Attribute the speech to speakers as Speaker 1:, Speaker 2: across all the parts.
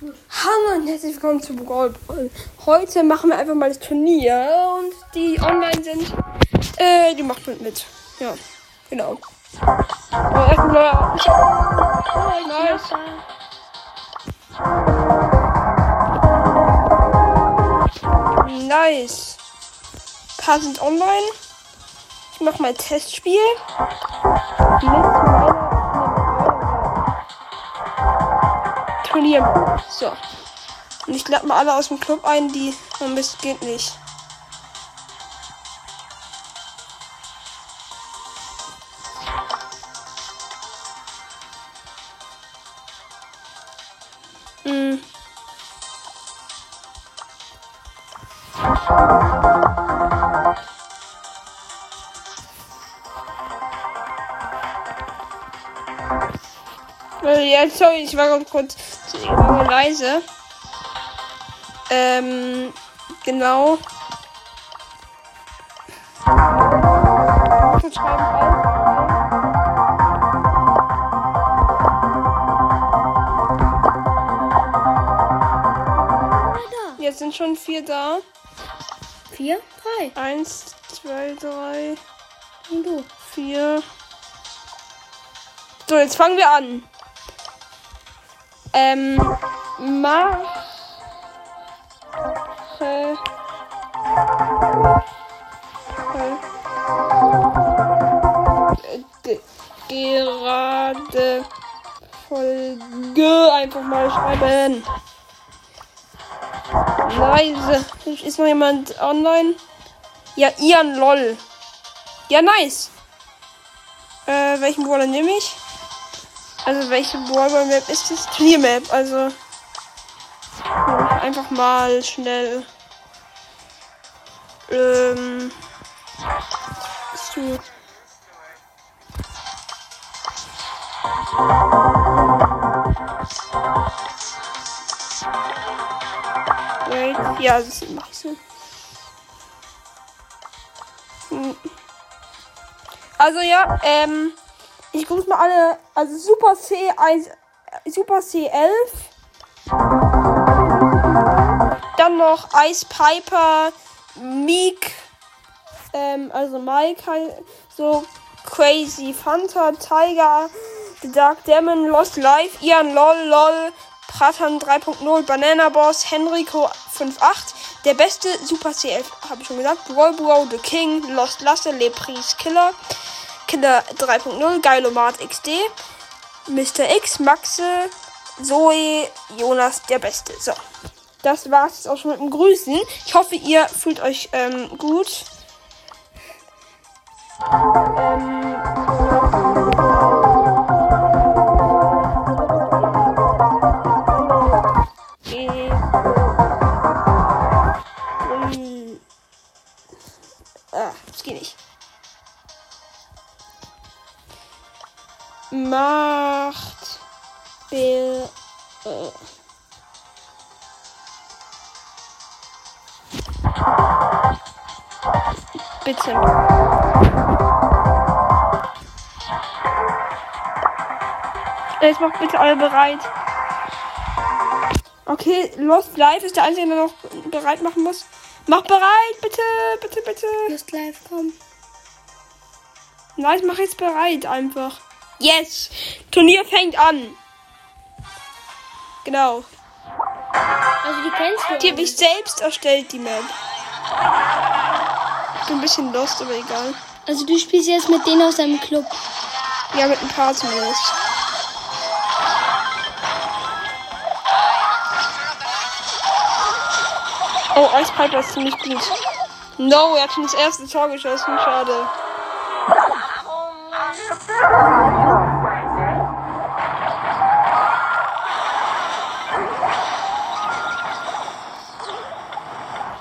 Speaker 1: Hallo und herzlich willkommen zu Brawl Ball. Heute machen wir einfach mal das Turnier und die online sind, äh, die macht mit mit. Ja, genau. Aber oh, nice. Nice. Paar sind online. Ich mach mal ein Testspiel. Mit meiner Turnier. So. Und ich lade mal alle aus dem Club ein, die. Oh Mist, geht nicht. Hm. Äh, Ja, sorry, ich war kurz war leise. Ähm, genau. Jetzt sind schon vier da.
Speaker 2: Vier, drei.
Speaker 1: Eins, zwei, drei,
Speaker 2: Und du.
Speaker 1: vier. So, jetzt fangen wir an. Ähm, mach. Äh, äh, ge- gerade Folge einfach mal schreiben. Leise. Ist noch jemand online? Ja, Ian LOL. Ja, nice. Äh, welchen Brawler nehme ich? Also, welche Brawler Map ist das? Turniermap, also. nehme ich Einfach mal schnell. Ähm. Wait, ja, das mach ich so. Hm. Also ja, ähm, ich grüße mal alle, also Super C1, Super C11. Dann noch Ice Piper, Meek, ähm, also Mike, halt, so Crazy Fanta, Tiger, The Dark Demon, Lost Life, Ian LOL, LOL, Pratan 3.0, Banana Boss, Henrico 5.8, der beste Super C11, habe ich schon gesagt, Brawl Bro, The King, Lost Lasse, Lepris Killer, Killer 3.0, Geilomat XD, Mr. X, Maxe, Zoe, Jonas, der Beste. So, das war's jetzt auch schon mit dem Grüßen. Ich hoffe, ihr fühlt euch ähm, gut. Ähm, Macht Bill. Äh. Bitte. Jetzt macht bitte alle bereit. Okay, Lost Life ist der Einzige, der noch bereit machen muss. Mach bereit, bitte, bitte, bitte.
Speaker 2: Just live, komm.
Speaker 1: Nein, ich mach jetzt bereit einfach. Yes! Turnier fängt an. Genau.
Speaker 2: Also die kennst du.
Speaker 1: Die habe ich selbst erstellt, die Map. Ich bin ein bisschen lost, aber egal.
Speaker 2: Also du spielst jetzt mit denen aus deinem Club.
Speaker 1: Ja, mit ein paar zumindest. Oh, Ice Piper ist ziemlich gut. No, er hat schon das erste Tor geschossen. Schade.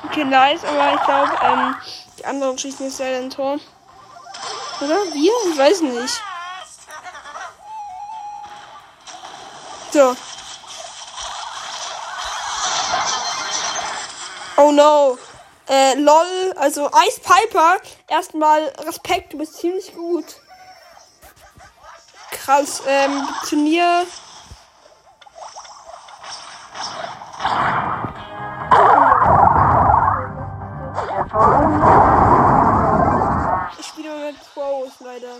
Speaker 1: Okay, nice, aber ich glaube, ähm, die anderen schießen jetzt leider ein Tor. Oder? Wir? Ich weiß nicht. So. Oh no. Äh, lol, also Ice Piper, erstmal Respekt, du bist ziemlich gut krass. Ähm, Turnier. Ich spiele mit Pros leider.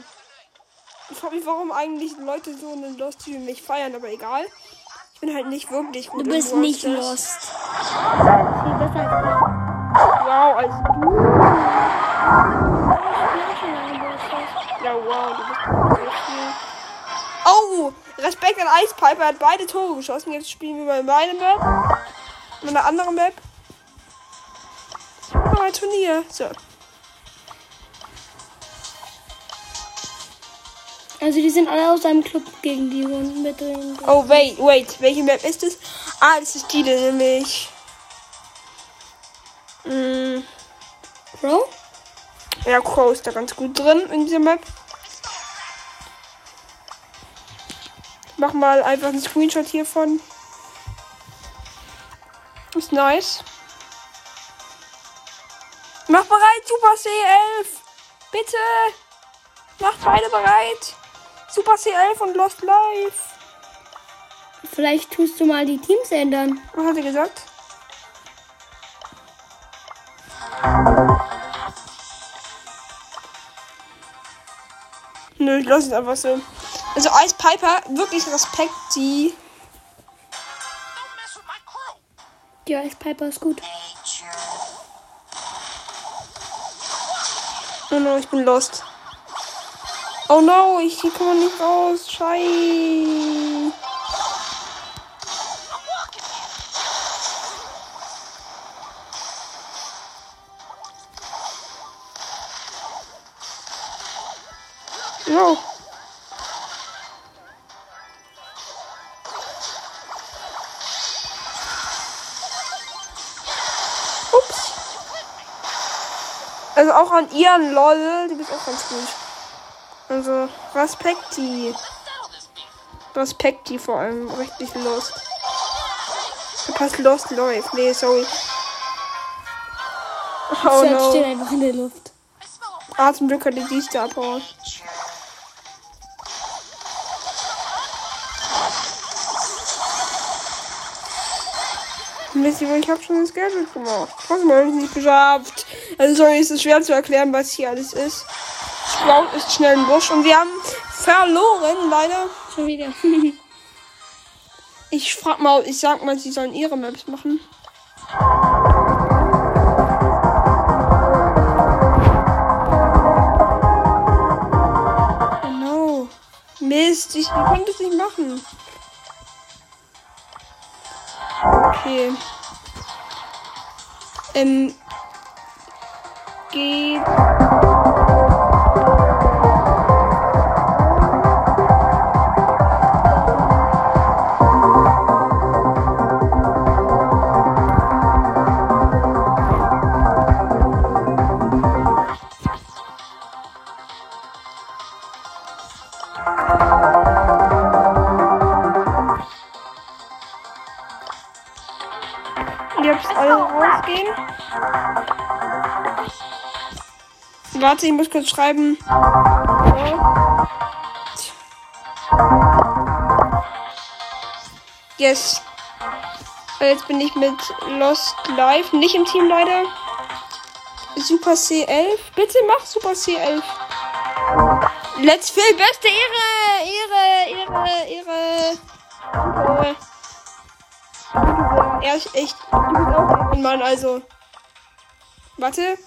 Speaker 1: Ich frage mich, warum eigentlich Leute so einen Lost wie mich feiern, aber egal. Ich bin halt nicht wirklich gut.
Speaker 2: Du bist
Speaker 1: Lost
Speaker 2: nicht Lost. Lost.
Speaker 1: Wow, als du. Ja, wow, du bist so cool. Oh, Respekt an Ice Piper, er hat beide Tore geschossen. Jetzt spielen wir mal meine Map. Und eine andere Map. Oh, ein Turnier. So.
Speaker 2: Also die sind alle aus einem Club gegen die Runden mit drin.
Speaker 1: Oh, wait, wait. Welche Map ist es? Ah, das ist die, da nämlich. Mm,
Speaker 2: Bro?
Speaker 1: ja, Crow ist da ganz gut drin in dieser Map. Mach mal einfach einen Screenshot hiervon. Ist nice. Mach bereit, Super C11. Bitte. Macht beide bereit. Super C11 und Lost Life.
Speaker 2: Vielleicht tust du mal die Teams ändern.
Speaker 1: Was hat er gesagt? Nö, ich lasse es einfach so. Also Ice Piper, wirklich Respekt, die.
Speaker 2: Ja, Ice Piper ist gut.
Speaker 1: Oh no, ich bin lost. Oh no, ich man nicht raus. Schei. Auch an ihren LOL, die bist auch ganz gut. Also Respekti. Respekti vor allem, richtig lost. Verpasst Lost läuft. Nee, sorry. Oh no.
Speaker 2: steht einfach in der Luft.
Speaker 1: Ah, zum Glück hatte die Star Power. Ihr, ich habe schon das Gadget gemacht. Trotzdem habe ich nicht geschafft. Also sorry, es ist schwer zu erklären, was hier alles ist. Sprout ist schnell im Busch und wir haben verloren, leider.
Speaker 2: Schon wieder.
Speaker 1: Ich frag mal, ich sag mal, sie sollen ihre Maps machen. Oh no. Mist, ich wie konnte es nicht machen. Okay. Ähm. Geht. Warte, ich muss kurz schreiben. Yes. Jetzt bin ich mit Lost Live. Nicht im Team leider. Super C11. Bitte mach Super C11. Let's Phil, beste Ehre! Ehre, Ehre, Ehre. Er ist echt. Du bist Mann, also. Warte.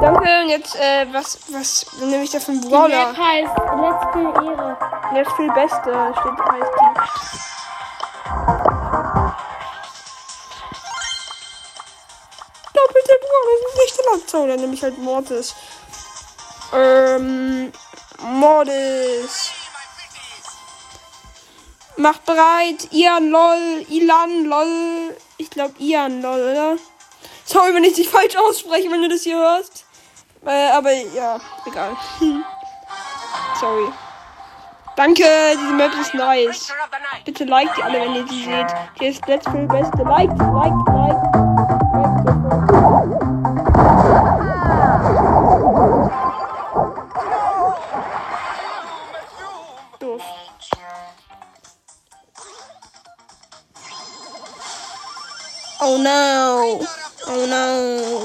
Speaker 1: Danke, und jetzt, äh, was, was nehme ich da für einen
Speaker 2: Die
Speaker 1: Brawler?
Speaker 2: Map heißt Let's Play Ehre.
Speaker 1: Jetzt viel Beste steht heißt die. Doppelte Brawler ist nicht der Landzau, dann nehme ich halt Mortis. Ähm, Mortis. Macht bereit. Ian, lol. Ilan, lol. Ich glaube Ian, lol, oder? Sorry, wenn ich dich falsch ausspreche, wenn du das hier hörst. Äh, aber ja, egal. Sorry. Danke, diese Map ist nice. Bitte liked die alle, wenn ihr die seht. Hier ist Let's Play Beste. Liked, liked. liked sofort. Doof. Oh no. Oh no.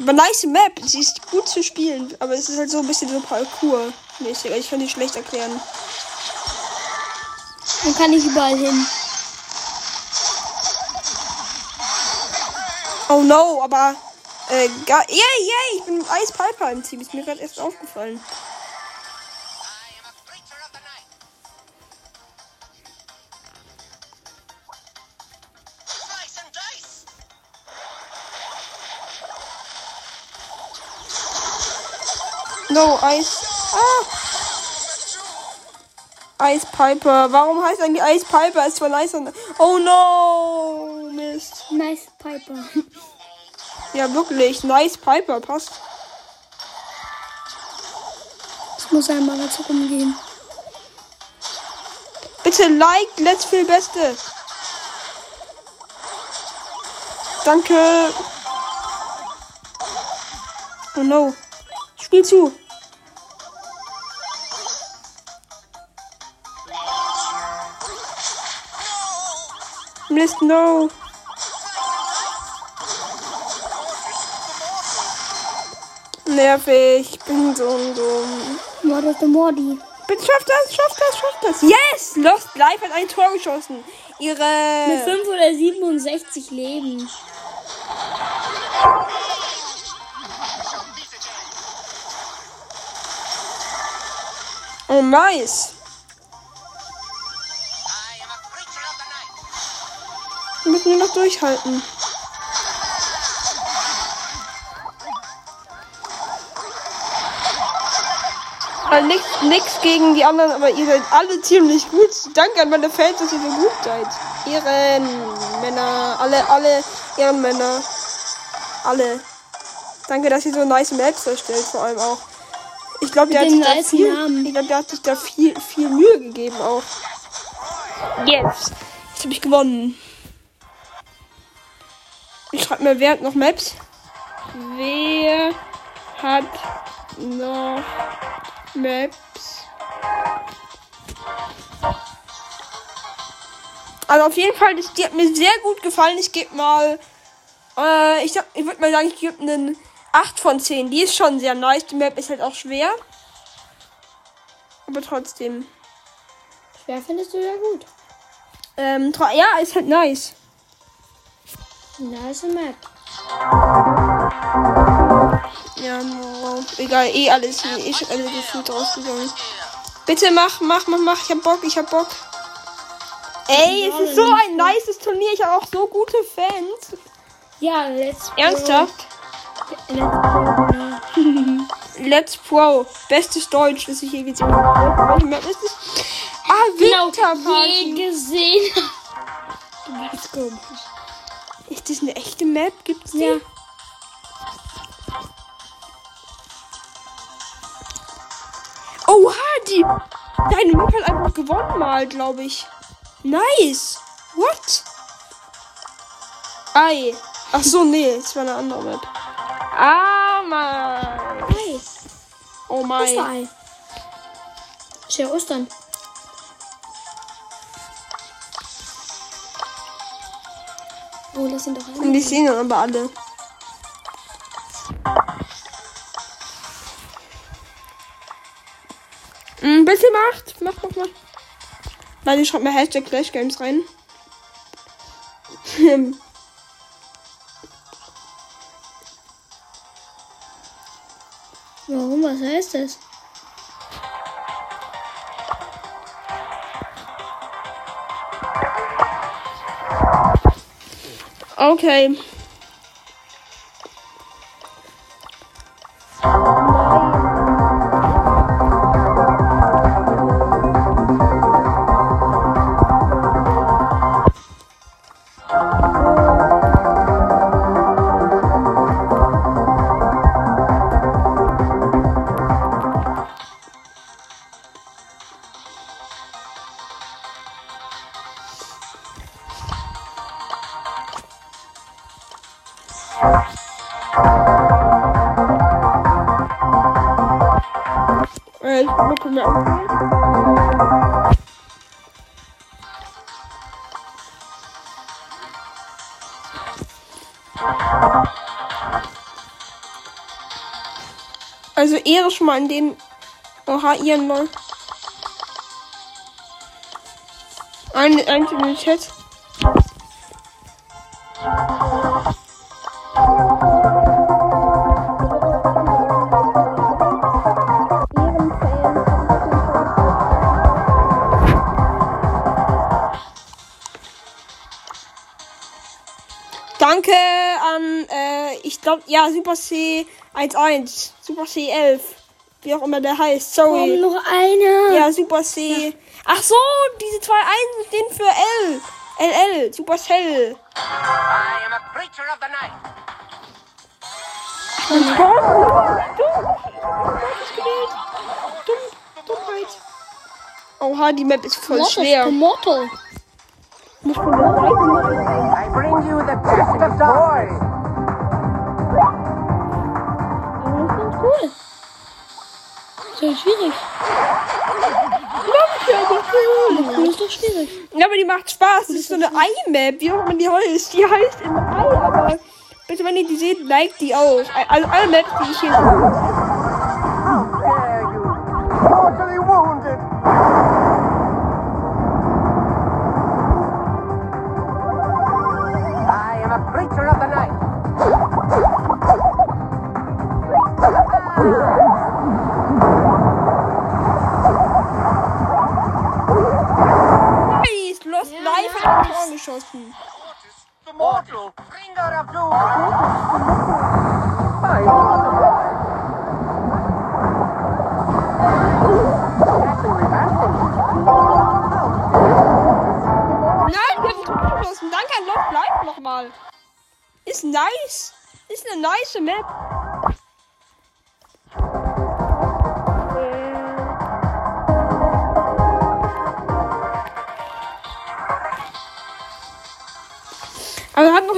Speaker 1: Aber nice Map. Sie ist gut zu spielen. Aber es ist halt so ein bisschen so Parkour-mäßig. Ich kann die schlecht erklären.
Speaker 2: Man kann nicht überall hin.
Speaker 1: Oh no, aber. Äh, yay, yay, ich bin mit Ice Piper im Team. Ist mir gerade erst aufgefallen. No, Ice. Ah! Ice Piper. Warum heißt eigentlich Ice Piper? Ist zwar nice. Oh no! Mist.
Speaker 2: Nice Piper.
Speaker 1: Ja, wirklich. Nice Piper. Passt.
Speaker 2: Es muss einmal was rumgehen.
Speaker 1: Bitte like, let's viel Beste. Danke. Oh no. Spiel zu. Mist, no. Nervig. Ich bin so dumm.
Speaker 2: Mord of the Mordi.
Speaker 1: Bitte schaff das, schaff das, schaff das. Yes! Lost Life hat ein Tor geschossen. Ihre.
Speaker 2: Mit 5 oder 67 Leben.
Speaker 1: Oh, nice. Wir müssen nur noch durchhalten. Also nix, nix gegen die anderen, aber ihr seid alle ziemlich gut. Danke an meine Fans, dass ihr so gut seid. Ehrenmänner, alle, alle Ehrenmänner. Alle. Danke, dass ihr so nice Maps erstellt, vor allem auch. Ich glaube, der, hat
Speaker 2: den
Speaker 1: sich da
Speaker 2: nice
Speaker 1: viel- ich glaub, der hat sich da viel, viel Mühe gegeben auch. Jetzt. Jetzt habe ich gewonnen. Ich schreibe mir, wer hat noch Maps? Wer hat noch Maps? Also auf jeden Fall, das, die hat mir sehr gut gefallen. Ich gebe mal, äh, ich, ich würde mal sagen, ich gebe einen 8 von 10. Die ist schon sehr nice. Die Map ist halt auch schwer. Aber trotzdem.
Speaker 2: Schwer findest du ja gut.
Speaker 1: Ähm, ja, ist halt nice.
Speaker 2: Nice Map.
Speaker 1: Ja, egal, eh alles, eh schon alle gefühlt rausgegangen. Bitte mach, mach, mach, mach, ich hab Bock, ich hab Bock. Ey, es ist so ein nices Turnier, ich habe auch so gute Fans.
Speaker 2: Ja, let's go.
Speaker 1: Ernsthaft?
Speaker 2: Let's go.
Speaker 1: Let's Pro, bestes Deutsch, das ich je gesehen habe. Welche Map ist es? Ah,
Speaker 2: Genau, je
Speaker 1: Winterparty.
Speaker 2: gesehen.
Speaker 1: Du bist komisch. Ist das eine echte Map? Gibt's die?
Speaker 2: Ja.
Speaker 1: Oha, die. Deine Map hat einfach gewonnen mal, glaube ich. Nice. What? Ei. Ach so, nee, es war eine andere Map. Ah, Mann.
Speaker 2: Hi.
Speaker 1: Oh mein.
Speaker 2: Osterei. Ist ja Ostern. Oh, das sind doch alle.
Speaker 1: Und die sehen dann aber alle. Ein bisschen macht. Mach, mach, mach. Nein, ich schreib mir Hashtag Clash Games rein.
Speaker 2: Warum? Was heißt das?
Speaker 1: Okay. Ehre schon mal an den. Oha, ihren Lol. Ein, ein in den Chat. Glaube, ja, Super C 11, Super C 11, wie auch immer der heißt,
Speaker 2: Komm,
Speaker 1: sorry.
Speaker 2: noch einer.
Speaker 1: Ja, Super C. Ach so, diese zwei Einsen stehen für L. LL, Supercell.
Speaker 3: I am a creature of the night.
Speaker 1: Dumm, Dummheit. Oha, die Map ist voll
Speaker 2: Mortis,
Speaker 1: schwer.
Speaker 2: Immortal.
Speaker 1: Muss man?
Speaker 3: I bring you the gift of boys.
Speaker 2: Cool. Ist ja schwierig. Das ist doch schwierig.
Speaker 1: Ja, aber die macht Spaß. Das ist so eine Ei-Map, wie auch immer die heißt. Die heißt im Ei, aber bitte, wenn ihr die seht, liked die auch. Also alle Maps, die ich hier
Speaker 3: of doom. My mortal.
Speaker 1: Nein, wir haben ein Tor geschossen. Danke an Lost Life nochmal. Ist nice. Ist eine nice Map.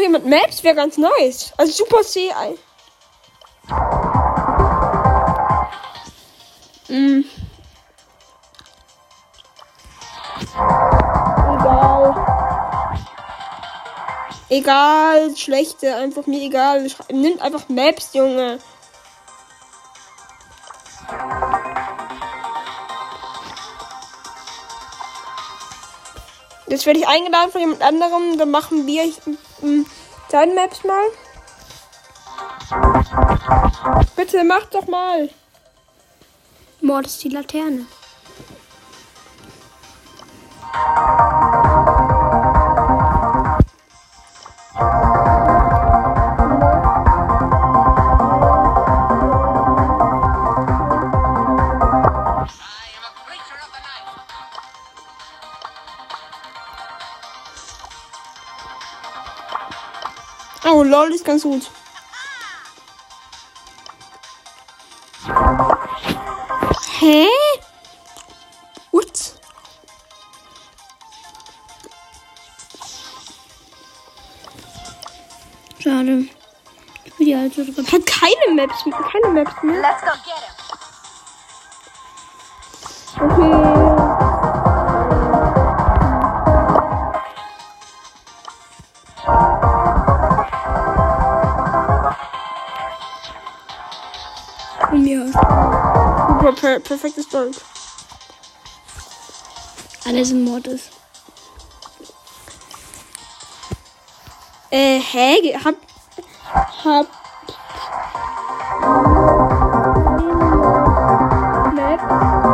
Speaker 1: Noch jemand Maps? Wäre ganz nice. Also Super C. Mm. Egal. Egal, schlechte, einfach mir egal. Nimmt einfach Maps, Junge. Jetzt werde ich eingeladen von jemand anderem. Dann machen wir ähm, seine Maps mal. Bitte mach doch mal.
Speaker 2: Mord ist die Laterne.
Speaker 1: Ist ganz gut. Hä? What?
Speaker 2: Schade. Ich bin die alte.
Speaker 1: Hat keine Maps, keine Maps mehr.
Speaker 3: Let's go get him.
Speaker 1: Per perfektes Deutsch.
Speaker 2: Alles in Mortis.
Speaker 1: Äh, hä? Hab. Hab. Map.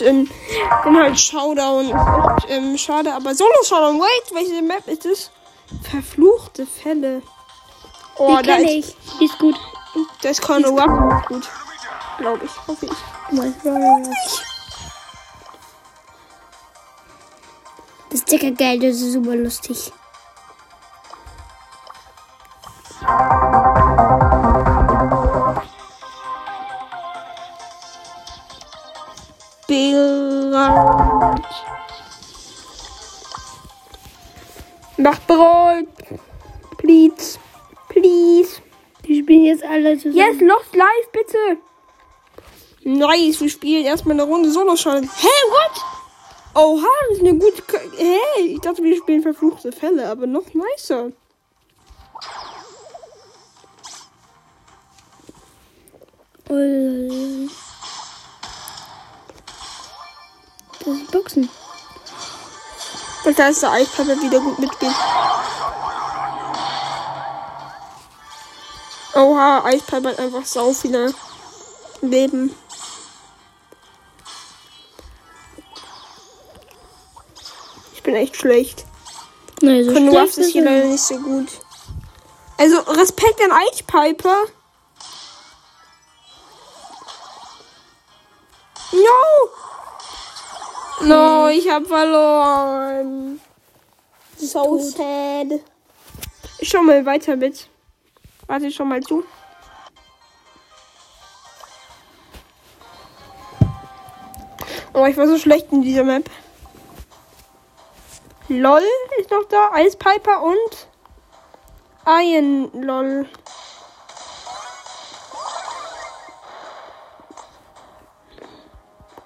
Speaker 1: Halt, ähm, dann halt Showdown. Ist echt, ähm, schade, aber Solo Showdown. Wait, welche Map ist es? Verfluchte Fälle. Oh,
Speaker 2: die
Speaker 1: da ist,
Speaker 2: ich. Die ist gut.
Speaker 1: da ist Conor Rupp gut. Glaube ich, hoffe ich.
Speaker 2: Du meinst Roller Das geil, das ist super lustig. Alle zusammen.
Speaker 1: Yes, Lost Life, bitte. Nice, wir spielen erstmal eine Runde solo schon. Hä, what? Oha, das ist eine gute. K hey, ich dachte, wir spielen verfluchte Fälle, aber noch nicer.
Speaker 2: Das ist Boxen.
Speaker 1: Und da ist der Eispapa wieder gut mitspielt. Oha, Eispapa hat einfach sau viele Leben. Ich bin echt schlecht.
Speaker 2: Nein, so
Speaker 1: Von
Speaker 2: schlecht
Speaker 1: Ruffs ist hier
Speaker 2: er
Speaker 1: leider
Speaker 2: nicht.
Speaker 1: so gut. Also Respekt an Eichpiper. No! No, ich hab verloren. So sad. Ich schau mal weiter mit. Warte ich schon mal zu. Oh, ich war so schlecht in dieser Map. LOL ist noch da. Eispiper und Iron LOL.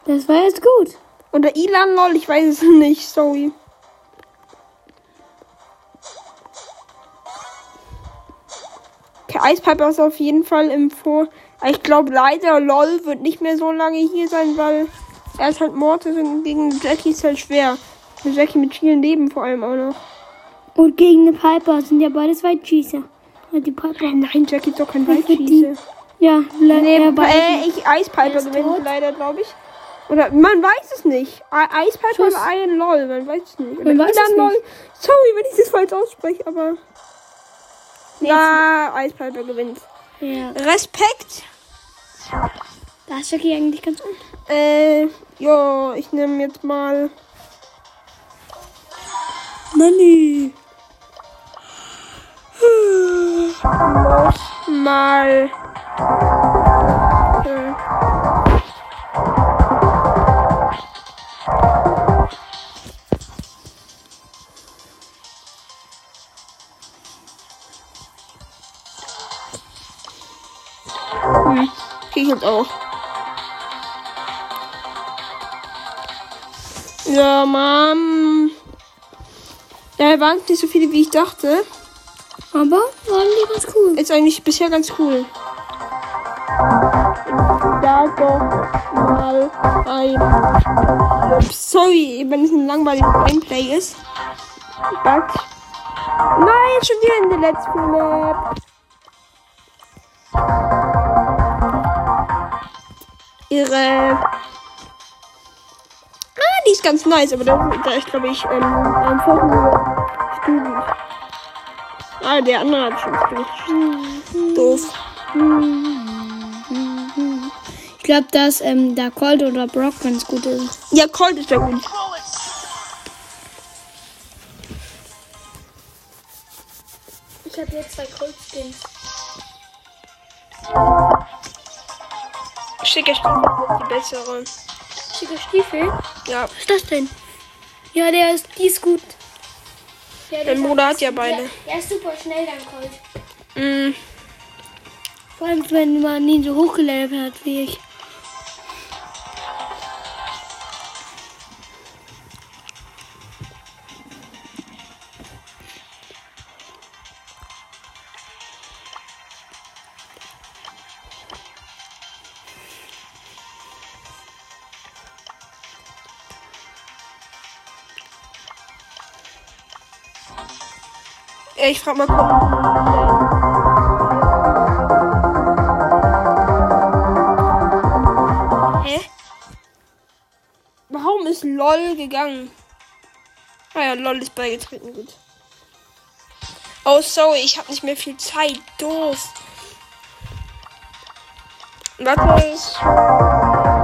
Speaker 2: Das war jetzt gut.
Speaker 1: Oder Ilan LOL, ich weiß es nicht. Sorry. Eispiper ist auf jeden Fall im Vor. Ich glaube leider LOL wird nicht mehr so lange hier sein, weil er ist halt Mortis und gegen Jackie ist halt schwer. Mit Jackie mit vielen Leben vor allem auch noch.
Speaker 2: Und gegen eine Piper sind ja beides Weitschießer. Und die Piper.
Speaker 1: Nein, Jackie ist doch kein? Weitschießer.
Speaker 2: Ja, le-
Speaker 1: Nee,
Speaker 2: ja, beide.
Speaker 1: äh, ich, Eispiper gewinnt leider, glaube ich. Oder man weiß es nicht. Eispiper oder Iron LOL, man weiß es nicht. Oder
Speaker 2: Man weiß es.
Speaker 1: LOL. Sorry, wenn ich das falsch ausspreche, aber. Ja, Eispiper gewinnt.
Speaker 2: ja.
Speaker 1: Respekt.
Speaker 2: Da ist Jackie eigentlich ganz unten.
Speaker 1: Äh, ja, ich nehme jetzt mal.
Speaker 2: Money.
Speaker 1: Mal. Äh, Hm, krieg ich jetzt auch. Ja, Mann. Ja, waren nicht so viele, wie ich dachte.
Speaker 2: Aber waren die ganz cool.
Speaker 1: Ist eigentlich bisher ganz cool. Da doch mal ein. Ups, sorry, wenn es ein langweiliges Gameplay ist. But. Nein, schon wieder in der letzten Map. Ihre. Ah, die ist ganz nice, aber da, da ist, glaube ich, ähm, ein Foto Student. Ah, der andere hat schon. Doof.
Speaker 2: Ich glaube, dass ähm, da Colt oder Brock ganz gut ist.
Speaker 1: Ja, Colt ist ja gut.
Speaker 2: Ich habe jetzt zwei Colt-Skins.
Speaker 1: Schicke Stiefel die bessere.
Speaker 2: Schicke Stiefel.
Speaker 1: Ja,
Speaker 2: Was ist das denn? Ja, der ist, die ist gut. Ja,
Speaker 1: mein Bruder hat ja beide.
Speaker 2: Der ist super schnell, dein Colt.
Speaker 1: Mm,
Speaker 2: Vor allem, wenn man ihn so hochgelevelt hat wie ich.
Speaker 1: Ich frag mal Colt. Hä? Warum ist LOL gegangen? Ah ja, LOL ist beigetreten, gut. Oh, sorry, ich habe nicht mehr viel Zeit. Doof. Warte.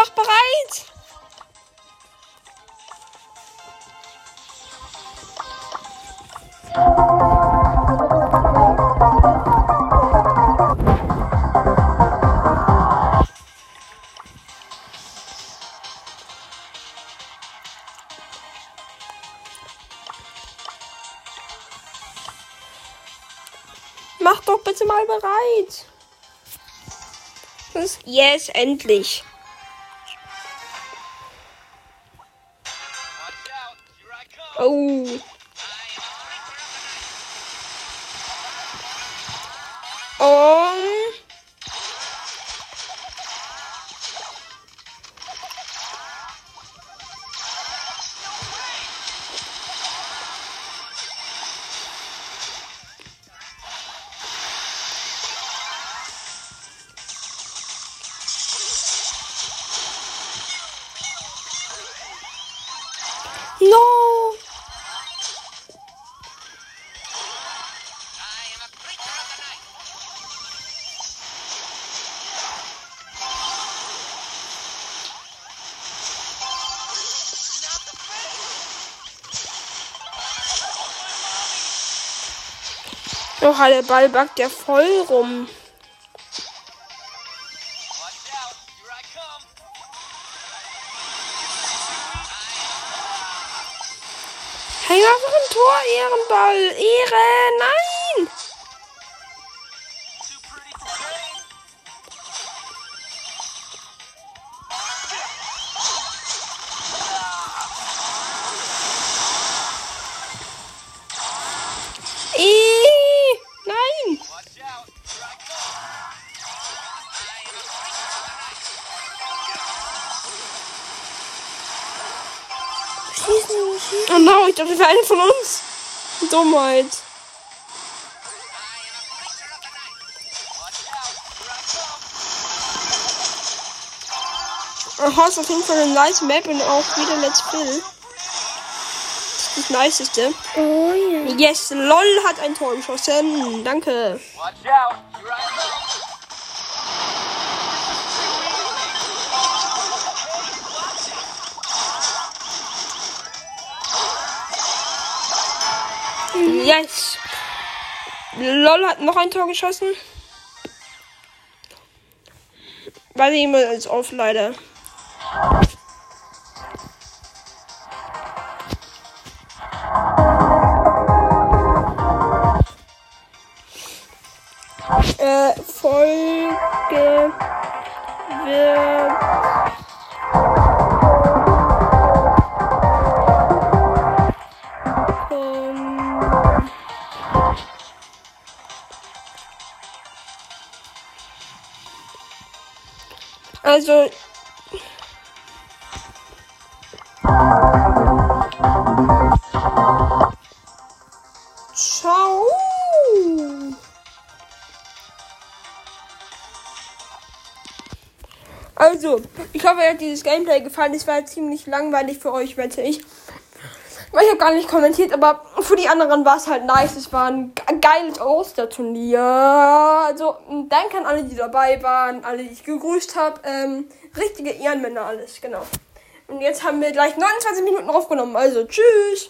Speaker 1: Mach bereit! Mach doch bitte mal bereit. Yes, endlich. Oh. Doch, der Ball backt ja voll rum. Hey, was für ein Tor, Ehrenball. Ehre,
Speaker 2: Schießen, schießen.
Speaker 1: Oh no, ich dachte, das wäre einer von uns. Dummheit. Aha, ist auf jeden Fall eine nice Map und auch wieder Let's Play. Das ist das Niceste.
Speaker 2: Oh ja.
Speaker 1: Yes, LOL hat ein Tor geschossen. Danke.
Speaker 3: Watch out.
Speaker 1: Yes. LOL hat noch ein Tor geschossen. Warte, jemand ist off, leider. Äh, Folge wird Also. Ciao. Also, ich hoffe, euch hat dieses Gameplay gefallen. Es war ziemlich langweilig für euch, wette ich. Ich habe gar nicht kommentiert, aber für die anderen war es halt nice. Es war ein ge- geiles Osterturnier. Also, danke an alle, die dabei waren, alle, die ich gegrüßt habe. Ähm, richtige Ehrenmänner alles, genau. Und jetzt haben wir gleich 29 Minuten aufgenommen. Also, tschüss.